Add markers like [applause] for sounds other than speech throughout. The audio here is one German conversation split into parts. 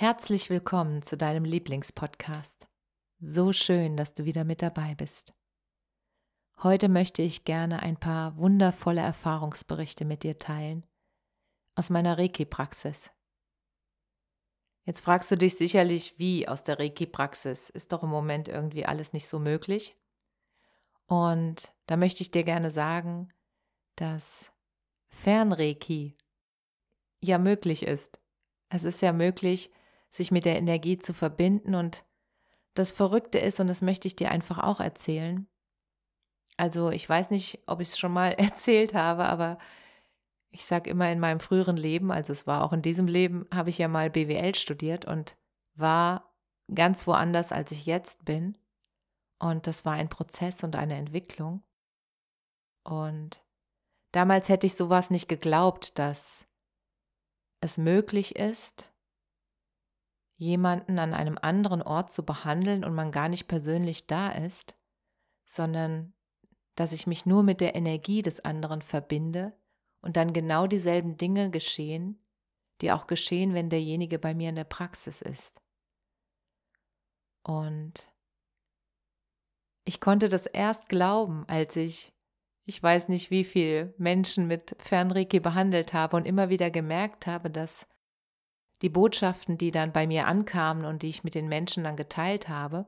Herzlich willkommen zu deinem Lieblingspodcast. So schön, dass du wieder mit dabei bist. Heute möchte ich gerne ein paar wundervolle Erfahrungsberichte mit dir teilen aus meiner Reiki-Praxis. Jetzt fragst du dich sicherlich, wie aus der Reiki-Praxis? Ist doch im Moment irgendwie alles nicht so möglich. Und da möchte ich dir gerne sagen, dass Fernreiki ja möglich ist. Es ist ja möglich, sich mit der Energie zu verbinden. Und das Verrückte ist, und das möchte ich dir einfach auch erzählen, also ich weiß nicht, ob ich es schon mal [laughs] erzählt habe, aber ich sage immer in meinem früheren Leben, also es war auch in diesem Leben, habe ich ja mal BWL studiert und war ganz woanders, als ich jetzt bin. Und das war ein Prozess und eine Entwicklung. Und damals hätte ich sowas nicht geglaubt, dass es möglich ist, jemanden an einem anderen Ort zu behandeln und man gar nicht persönlich da ist, sondern dass ich mich nur mit der Energie des anderen verbinde und dann genau dieselben Dinge geschehen, die auch geschehen, wenn derjenige bei mir in der Praxis ist. Und ich konnte das erst glauben, als ich, ich weiß nicht wie viel Menschen mit Fernreiki behandelt habe und immer wieder gemerkt habe, dass die Botschaften, die dann bei mir ankamen und die ich mit den Menschen dann geteilt habe,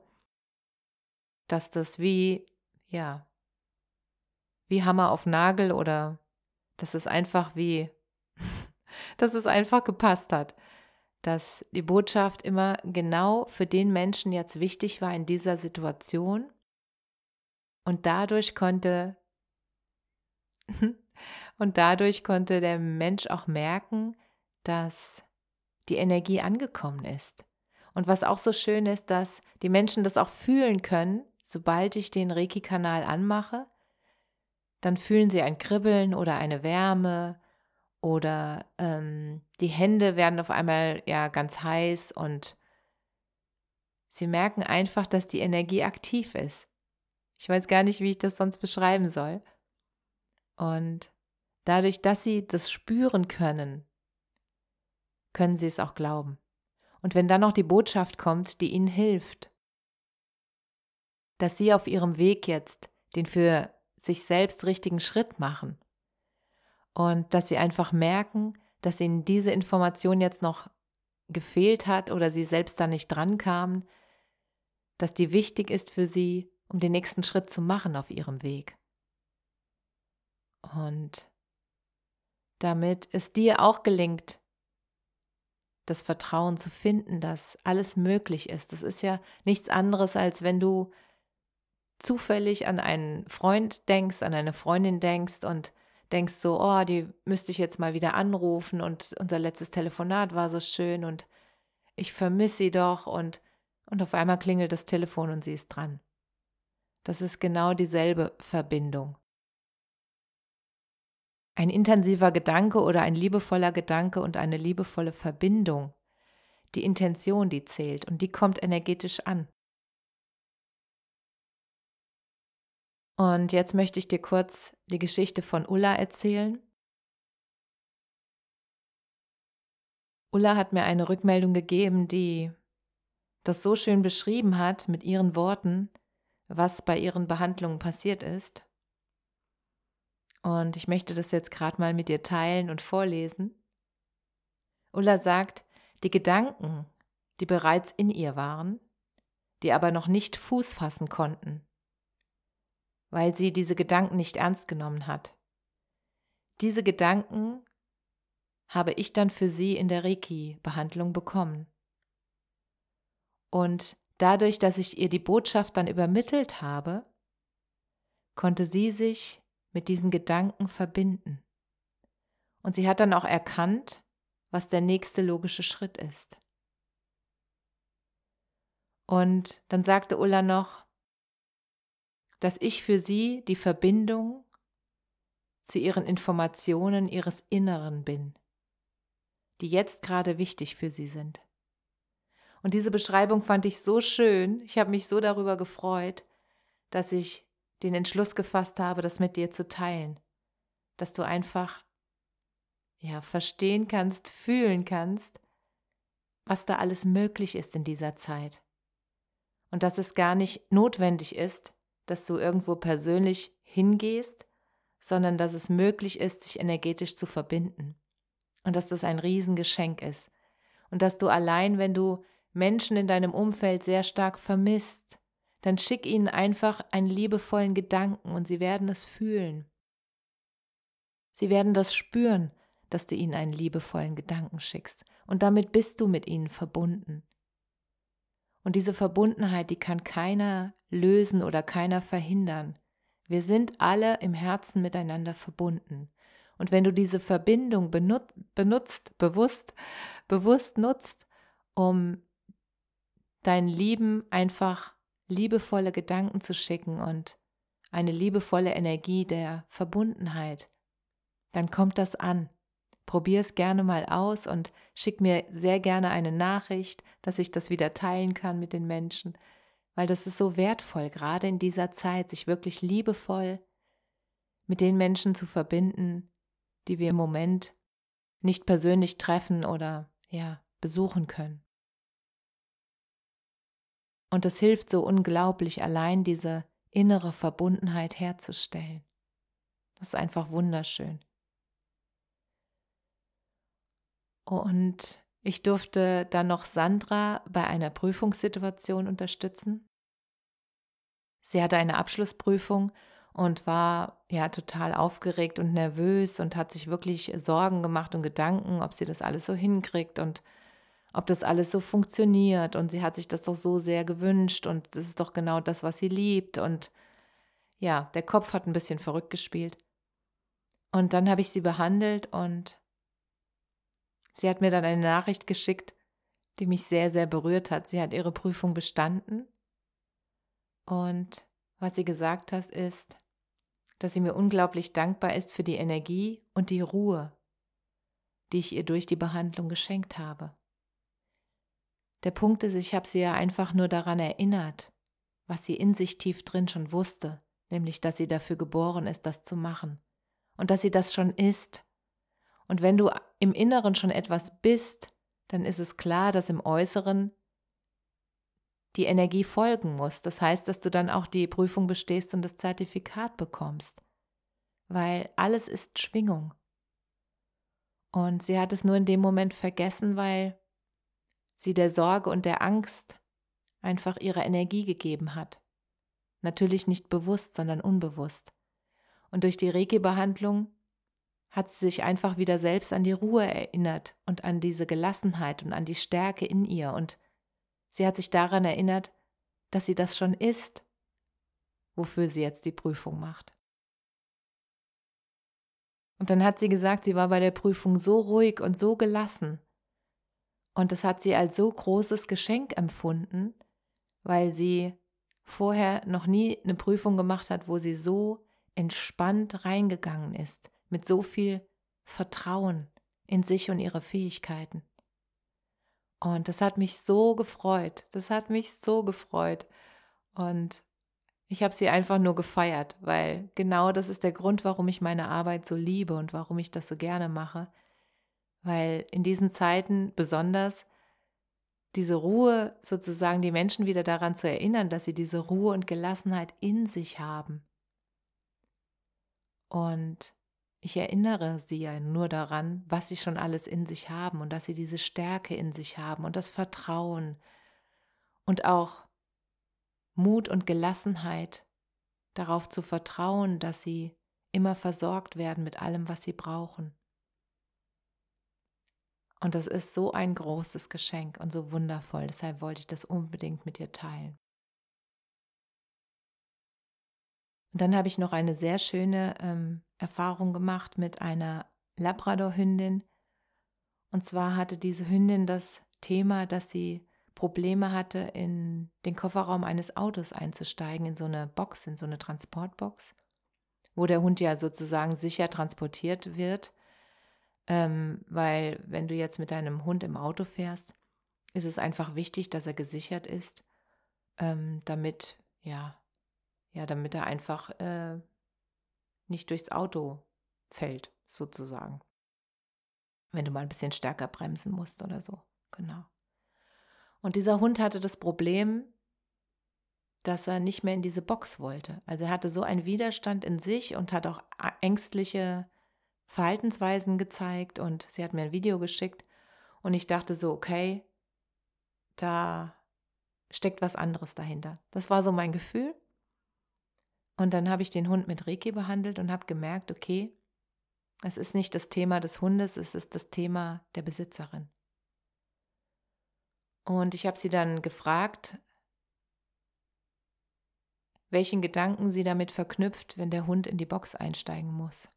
dass das wie, ja, wie Hammer auf Nagel oder dass es einfach wie, [laughs] dass es einfach gepasst hat. Dass die Botschaft immer genau für den Menschen jetzt wichtig war in dieser Situation. Und dadurch konnte, [laughs] und dadurch konnte der Mensch auch merken, dass die Energie angekommen ist. Und was auch so schön ist, dass die Menschen das auch fühlen können, sobald ich den Reiki-Kanal anmache, dann fühlen sie ein Kribbeln oder eine Wärme oder ähm, die Hände werden auf einmal ja ganz heiß und sie merken einfach, dass die Energie aktiv ist. Ich weiß gar nicht, wie ich das sonst beschreiben soll. Und dadurch, dass sie das spüren können, können sie es auch glauben. Und wenn dann noch die Botschaft kommt, die ihnen hilft, dass sie auf ihrem Weg jetzt den für sich selbst richtigen Schritt machen und dass sie einfach merken, dass ihnen diese Information jetzt noch gefehlt hat oder sie selbst da nicht dran kamen, dass die wichtig ist für sie, um den nächsten Schritt zu machen auf ihrem Weg. Und damit es dir auch gelingt, das Vertrauen zu finden, dass alles möglich ist. Das ist ja nichts anderes, als wenn du zufällig an einen Freund denkst, an eine Freundin denkst und denkst so, oh, die müsste ich jetzt mal wieder anrufen und unser letztes Telefonat war so schön und ich vermisse sie doch und, und auf einmal klingelt das Telefon und sie ist dran. Das ist genau dieselbe Verbindung. Ein intensiver Gedanke oder ein liebevoller Gedanke und eine liebevolle Verbindung. Die Intention, die zählt und die kommt energetisch an. Und jetzt möchte ich dir kurz die Geschichte von Ulla erzählen. Ulla hat mir eine Rückmeldung gegeben, die das so schön beschrieben hat mit ihren Worten, was bei ihren Behandlungen passiert ist. Und ich möchte das jetzt gerade mal mit dir teilen und vorlesen. Ulla sagt, die Gedanken, die bereits in ihr waren, die aber noch nicht Fuß fassen konnten, weil sie diese Gedanken nicht ernst genommen hat. Diese Gedanken habe ich dann für sie in der Reiki-Behandlung bekommen. Und dadurch, dass ich ihr die Botschaft dann übermittelt habe, konnte sie sich mit diesen Gedanken verbinden. Und sie hat dann auch erkannt, was der nächste logische Schritt ist. Und dann sagte Ulla noch, dass ich für sie die Verbindung zu ihren Informationen ihres Inneren bin, die jetzt gerade wichtig für sie sind. Und diese Beschreibung fand ich so schön, ich habe mich so darüber gefreut, dass ich den Entschluss gefasst habe, das mit dir zu teilen, dass du einfach ja verstehen kannst, fühlen kannst, was da alles möglich ist in dieser Zeit. Und dass es gar nicht notwendig ist, dass du irgendwo persönlich hingehst, sondern dass es möglich ist, sich energetisch zu verbinden. Und dass das ein Riesengeschenk ist. Und dass du allein, wenn du Menschen in deinem Umfeld sehr stark vermisst, dann schick ihnen einfach einen liebevollen Gedanken und sie werden es fühlen. Sie werden das spüren, dass du ihnen einen liebevollen Gedanken schickst. Und damit bist du mit ihnen verbunden. Und diese Verbundenheit, die kann keiner lösen oder keiner verhindern. Wir sind alle im Herzen miteinander verbunden. Und wenn du diese Verbindung benutzt, benutzt bewusst, bewusst nutzt, um deinen Lieben einfach liebevolle Gedanken zu schicken und eine liebevolle Energie der Verbundenheit, dann kommt das an. Probier es gerne mal aus und schick mir sehr gerne eine Nachricht, dass ich das wieder teilen kann mit den Menschen, weil das ist so wertvoll, gerade in dieser Zeit, sich wirklich liebevoll mit den Menschen zu verbinden, die wir im Moment nicht persönlich treffen oder ja, besuchen können. Und es hilft so unglaublich, allein diese innere Verbundenheit herzustellen. Das ist einfach wunderschön. Und ich durfte dann noch Sandra bei einer Prüfungssituation unterstützen. Sie hatte eine Abschlussprüfung und war ja total aufgeregt und nervös und hat sich wirklich Sorgen gemacht und Gedanken, ob sie das alles so hinkriegt und ob das alles so funktioniert. Und sie hat sich das doch so sehr gewünscht und das ist doch genau das, was sie liebt. Und ja, der Kopf hat ein bisschen verrückt gespielt. Und dann habe ich sie behandelt und Sie hat mir dann eine Nachricht geschickt, die mich sehr, sehr berührt hat. Sie hat ihre Prüfung bestanden. Und was sie gesagt hat, ist, dass sie mir unglaublich dankbar ist für die Energie und die Ruhe, die ich ihr durch die Behandlung geschenkt habe. Der Punkt ist, ich habe sie ja einfach nur daran erinnert, was sie in sich tief drin schon wusste, nämlich dass sie dafür geboren ist, das zu machen und dass sie das schon ist und wenn du im Inneren schon etwas bist, dann ist es klar, dass im Äußeren die Energie folgen muss. Das heißt, dass du dann auch die Prüfung bestehst und das Zertifikat bekommst. Weil alles ist Schwingung. Und sie hat es nur in dem Moment vergessen, weil sie der Sorge und der Angst einfach ihre Energie gegeben hat. Natürlich nicht bewusst, sondern unbewusst. Und durch die Reiki-Behandlung hat sie sich einfach wieder selbst an die Ruhe erinnert und an diese Gelassenheit und an die Stärke in ihr und sie hat sich daran erinnert, dass sie das schon ist, wofür sie jetzt die Prüfung macht. Und dann hat sie gesagt, sie war bei der Prüfung so ruhig und so gelassen. Und das hat sie als so großes Geschenk empfunden, weil sie vorher noch nie eine Prüfung gemacht hat, wo sie so entspannt reingegangen ist, mit so viel Vertrauen in sich und ihre Fähigkeiten. Und das hat mich so gefreut. Das hat mich so gefreut. Und ich habe sie einfach nur gefeiert, weil genau das ist der Grund, warum ich meine Arbeit so liebe und warum ich das so gerne mache. Weil in diesen Zeiten besonders diese Ruhe, sozusagen die Menschen wieder daran zu erinnern, dass sie diese Ruhe und Gelassenheit in sich haben. Und ich erinnere sie ja nur daran, was sie schon alles in sich haben und dass sie diese Stärke in sich haben und das Vertrauen und auch Mut und Gelassenheit darauf zu vertrauen, dass sie immer versorgt werden mit allem, was sie brauchen. Und das ist so ein großes Geschenk und so wundervoll. Deshalb wollte ich das unbedingt mit dir teilen. Und dann habe ich noch eine sehr schöne ähm, Erfahrung gemacht mit einer Labrador-Hündin. Und zwar hatte diese Hündin das Thema, dass sie Probleme hatte, in den Kofferraum eines Autos einzusteigen, in so eine Box, in so eine Transportbox, wo der Hund ja sozusagen sicher transportiert wird. Ähm, weil wenn du jetzt mit deinem Hund im Auto fährst, ist es einfach wichtig, dass er gesichert ist, ähm, damit, ja, ja, damit er einfach äh, nicht durchs Auto fällt, sozusagen. Wenn du mal ein bisschen stärker bremsen musst oder so. Genau. Und dieser Hund hatte das Problem, dass er nicht mehr in diese Box wollte. Also er hatte so einen Widerstand in sich und hat auch ängstliche Verhaltensweisen gezeigt und sie hat mir ein Video geschickt und ich dachte so, okay, da steckt was anderes dahinter. Das war so mein Gefühl. Und dann habe ich den Hund mit Reiki behandelt und habe gemerkt, okay, es ist nicht das Thema des Hundes, es ist das Thema der Besitzerin. Und ich habe sie dann gefragt, welchen Gedanken sie damit verknüpft, wenn der Hund in die Box einsteigen muss.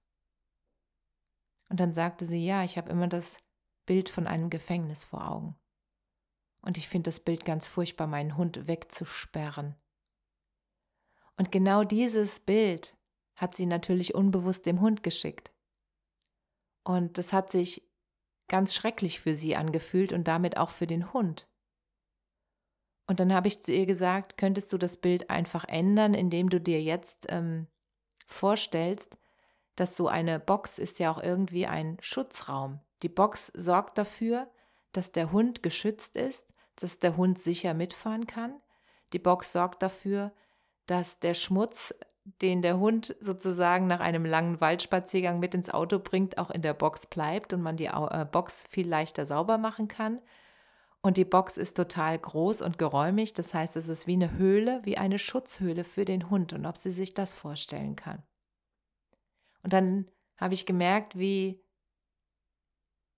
Und dann sagte sie, ja, ich habe immer das Bild von einem Gefängnis vor Augen. Und ich finde das Bild ganz furchtbar, meinen Hund wegzusperren. Und genau dieses Bild hat sie natürlich unbewusst dem Hund geschickt. Und das hat sich ganz schrecklich für sie angefühlt und damit auch für den Hund. Und dann habe ich zu ihr gesagt, könntest du das Bild einfach ändern, indem du dir jetzt ähm, vorstellst, dass so eine Box ist ja auch irgendwie ein Schutzraum. Die Box sorgt dafür, dass der Hund geschützt ist, dass der Hund sicher mitfahren kann. Die Box sorgt dafür, dass der Schmutz, den der Hund sozusagen nach einem langen Waldspaziergang mit ins Auto bringt, auch in der Box bleibt und man die äh, Box viel leichter sauber machen kann. Und die Box ist total groß und geräumig, das heißt, es ist wie eine Höhle, wie eine Schutzhöhle für den Hund und ob sie sich das vorstellen kann. Und dann habe ich gemerkt, wie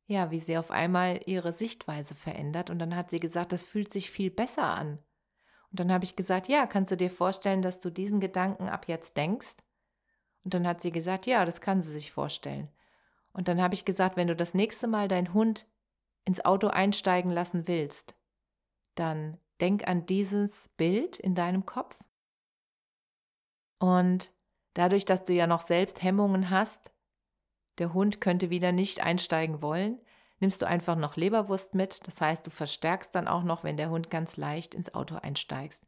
ja, wie sie auf einmal ihre Sichtweise verändert und dann hat sie gesagt, das fühlt sich viel besser an. Und dann habe ich gesagt, ja, kannst du dir vorstellen, dass du diesen Gedanken ab jetzt denkst? Und dann hat sie gesagt, ja, das kann sie sich vorstellen. Und dann habe ich gesagt, wenn du das nächste Mal deinen Hund ins Auto einsteigen lassen willst, dann denk an dieses Bild in deinem Kopf. Und dadurch, dass du ja noch selbst Hemmungen hast, der Hund könnte wieder nicht einsteigen wollen, nimmst du einfach noch Leberwurst mit. Das heißt, du verstärkst dann auch noch, wenn der Hund ganz leicht ins Auto einsteigst.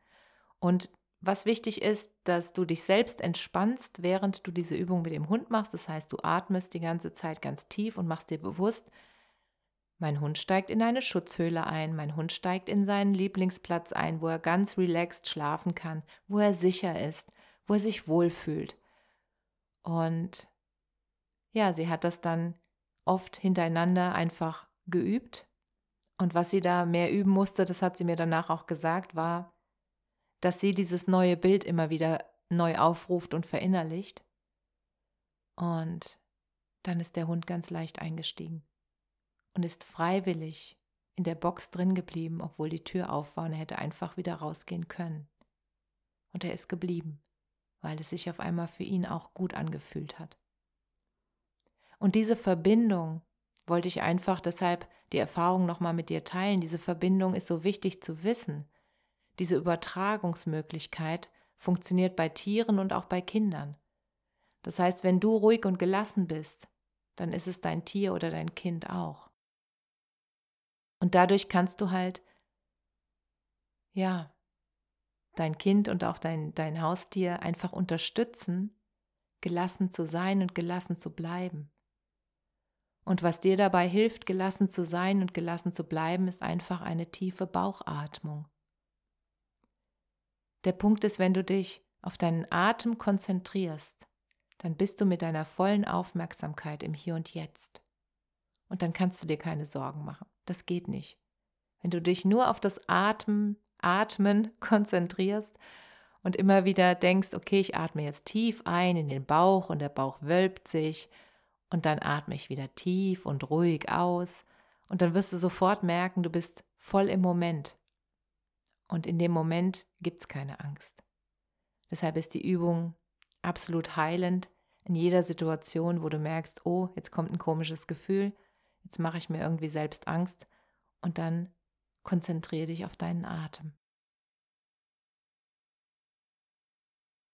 Und was wichtig ist, dass du dich selbst entspannst, während du diese Übung mit dem Hund machst. Das heißt, du atmest die ganze Zeit ganz tief und machst dir bewusst, mein Hund steigt in eine Schutzhöhle ein, mein Hund steigt in seinen Lieblingsplatz ein, wo er ganz relaxed schlafen kann, wo er sicher ist, wo er sich wohlfühlt. Und ja, sie hat das dann oft hintereinander einfach geübt. Und was sie da mehr üben musste, das hat sie mir danach auch gesagt, war, dass sie dieses neue Bild immer wieder neu aufruft und verinnerlicht. Und dann ist der Hund ganz leicht eingestiegen und ist freiwillig in der Box drin geblieben, obwohl die Tür auf war und er hätte einfach wieder rausgehen können. Und er ist geblieben, weil es sich auf einmal für ihn auch gut angefühlt hat. Und diese Verbindung wollte ich einfach deshalb die Erfahrung nochmal mit dir teilen. Diese Verbindung ist so wichtig zu wissen. Diese Übertragungsmöglichkeit funktioniert bei Tieren und auch bei Kindern. Das heißt, wenn du ruhig und gelassen bist, dann ist es dein Tier oder dein Kind auch. Und dadurch kannst du halt, ja, dein Kind und auch dein, dein Haustier einfach unterstützen, gelassen zu sein und gelassen zu bleiben. Und was dir dabei hilft, gelassen zu sein und gelassen zu bleiben, ist einfach eine tiefe Bauchatmung. Der Punkt ist, wenn du dich auf deinen Atem konzentrierst, dann bist du mit deiner vollen Aufmerksamkeit im Hier und Jetzt. Und dann kannst du dir keine Sorgen machen. Das geht nicht. Wenn du dich nur auf das Atmen, Atmen [laughs] konzentrierst und immer wieder denkst, okay, ich atme jetzt tief ein in den Bauch und der Bauch wölbt sich und dann atme ich wieder tief und ruhig aus Und dann wirst du sofort merken, du bist voll im Moment. Und in dem Moment gibt es keine Angst. Deshalb ist die Übung absolut heilend in jeder Situation, wo du merkst, oh, jetzt kommt ein komisches Gefühl, jetzt mache ich mir irgendwie selbst Angst und dann konzentriere dich auf deinen Atem.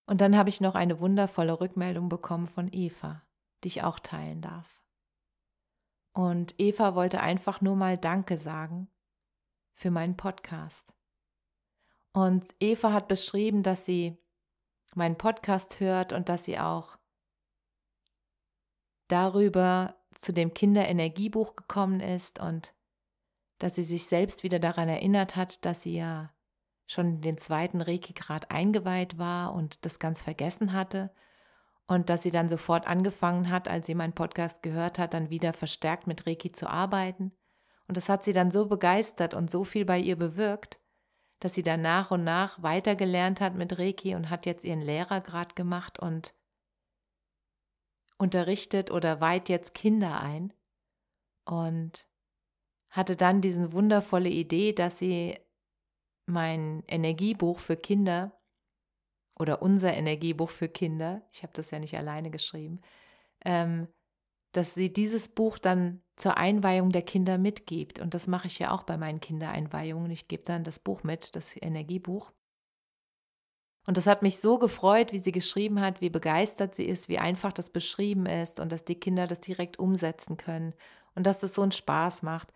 Und dann habe ich noch eine wundervolle Rückmeldung bekommen von Eva, die ich auch teilen darf. Und Eva wollte einfach nur mal Danke sagen für meinen Podcast. Und Eva hat beschrieben, dass sie meinen Podcast hört und dass sie auch darüber zu dem Kinderenergiebuch gekommen ist und dass sie sich selbst wieder daran erinnert hat, dass sie ja schon den zweiten Reiki-Grad eingeweiht war und das ganz vergessen hatte und dass sie dann sofort angefangen hat, als sie meinen Podcast gehört hat, dann wieder verstärkt mit Reiki zu arbeiten. Und das hat sie dann so begeistert und so viel bei ihr bewirkt, dass sie dann nach und nach weitergelernt hat mit Reiki und hat jetzt ihren Lehrergrad gemacht und unterrichtet oder weiht jetzt Kinder ein und hatte dann diese wundervolle Idee, dass sie mein Energiebuch für Kinder oder unser Energiebuch für Kinder, ich habe das ja nicht alleine geschrieben, ähm, dass sie dieses Buch dann zur Einweihung der Kinder mitgibt. Und das mache ich ja auch bei meinen Kindereinweihungen. Ich gebe dann das Buch mit, das Energiebuch. Und das hat mich so gefreut, wie sie geschrieben hat, wie begeistert sie ist, wie einfach das beschrieben ist und dass die Kinder das direkt umsetzen können und dass das so einen Spaß macht.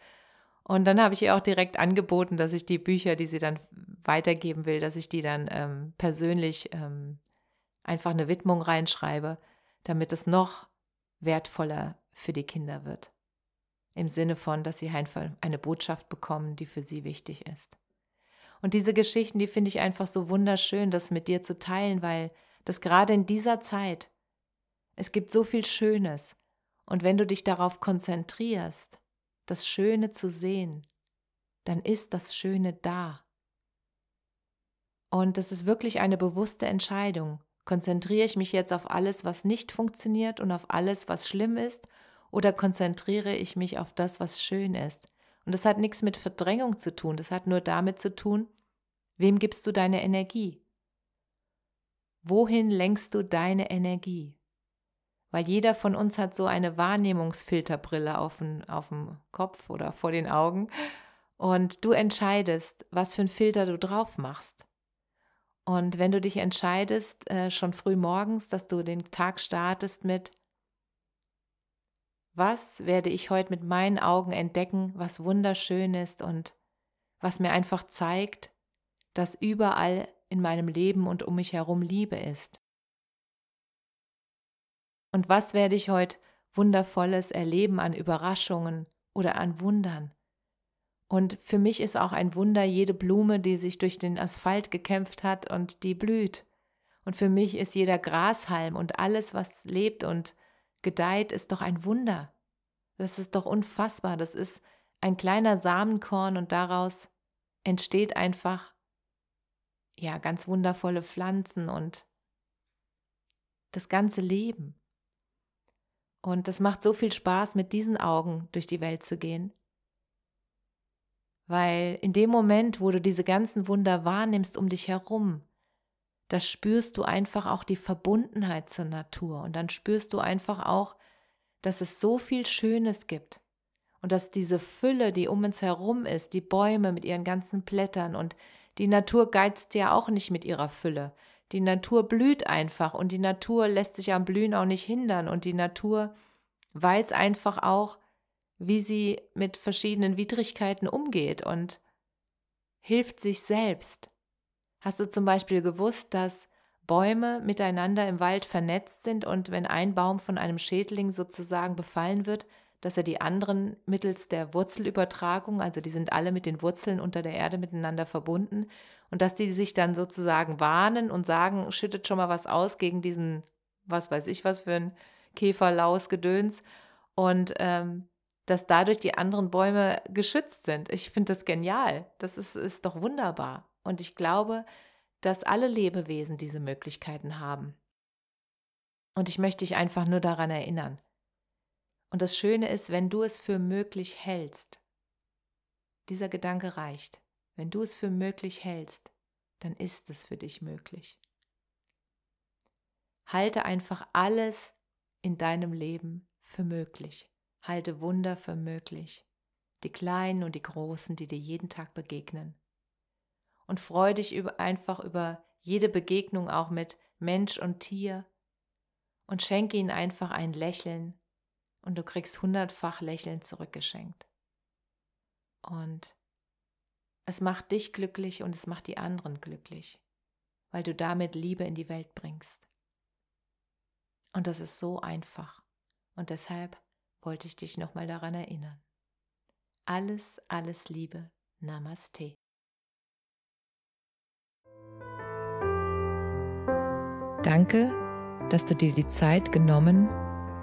Und dann habe ich ihr auch direkt angeboten, dass ich die Bücher, die sie dann weitergeben will, dass ich die dann ähm, persönlich ähm, einfach eine Widmung reinschreibe, damit es noch wertvoller für die Kinder wird. Im Sinne von, dass sie einfach eine Botschaft bekommen, die für sie wichtig ist. Und diese Geschichten, die finde ich einfach so wunderschön, das mit dir zu teilen, weil das gerade in dieser Zeit, es gibt so viel Schönes. Und wenn du dich darauf konzentrierst, das Schöne zu sehen, dann ist das Schöne da. Und das ist wirklich eine bewusste Entscheidung. Konzentriere ich mich jetzt auf alles, was nicht funktioniert und auf alles, was schlimm ist, oder konzentriere ich mich auf das, was schön ist? Und das hat nichts mit Verdrängung zu tun, das hat nur damit zu tun, wem gibst du deine Energie? Wohin lenkst du deine Energie? Weil jeder von uns hat so eine Wahrnehmungsfilterbrille auf dem, auf dem Kopf oder vor den Augen und du entscheidest, was für einen Filter du drauf machst. Und wenn du dich entscheidest, äh, schon früh morgens, dass du den Tag startest mit, was werde ich heute mit meinen Augen entdecken, was wunderschön ist und was mir einfach zeigt, dass überall in meinem Leben und um mich herum Liebe ist. Und was werde ich heute Wundervolles erleben an Überraschungen oder an Wundern? Und für mich ist auch ein Wunder jede Blume, die sich durch den Asphalt gekämpft hat und die blüht. Und für mich ist jeder Grashalm und alles, was lebt und gedeiht, ist doch ein Wunder. Das ist doch unfassbar. Das ist ein kleiner Samenkorn und daraus entsteht einfach ja ganz wundervolle Pflanzen und das ganze Leben. Und es macht so viel Spaß, mit diesen Augen durch die Welt zu gehen. Weil in dem Moment, wo du diese ganzen Wunder wahrnimmst um dich herum, da spürst du einfach auch die Verbundenheit zur Natur und dann spürst du einfach auch, dass es so viel Schönes gibt und dass diese Fülle, die um uns herum ist, die Bäume mit ihren ganzen Blättern und die Natur geizt ja auch nicht mit ihrer Fülle. Die Natur blüht einfach und die Natur lässt sich am Blühen auch nicht hindern und die Natur weiß einfach auch, wie sie mit verschiedenen Widrigkeiten umgeht und hilft sich selbst. Hast du zum Beispiel gewusst, dass Bäume miteinander im Wald vernetzt sind und wenn ein Baum von einem Schädling sozusagen befallen wird, dass er die anderen mittels der Wurzelübertragung, also die sind alle mit den Wurzeln unter der Erde miteinander verbunden, und dass die sich dann sozusagen warnen und sagen, schüttet schon mal was aus gegen diesen, was weiß ich, was für ein Käfer, Laus, Gedöns und ähm, dass dadurch die anderen Bäume geschützt sind. Ich finde das genial. Das ist, ist doch wunderbar. Und ich glaube, dass alle Lebewesen diese Möglichkeiten haben. Und ich möchte dich einfach nur daran erinnern. Und das Schöne ist, wenn du es für möglich hältst, Dieser Gedanke reicht. Wenn du es für möglich hältst, dann ist es für dich möglich. Halte einfach alles in deinem Leben für möglich. Halte Wunder für möglich. Die kleinen und die großen, die dir jeden Tag begegnen. Und freu dich über, einfach über jede Begegnung auch mit Mensch und Tier und schenke ihnen einfach ein Lächeln und du kriegst hundertfach Lächeln zurückgeschenkt. Und es macht dich glücklich und es macht die anderen glücklich, weil du damit Liebe in die Welt bringst. Und das ist so einfach. Und deshalb wollte ich dich nochmal daran erinnern. Alles, alles Liebe. Namaste. Danke, dass du dir die Zeit genommen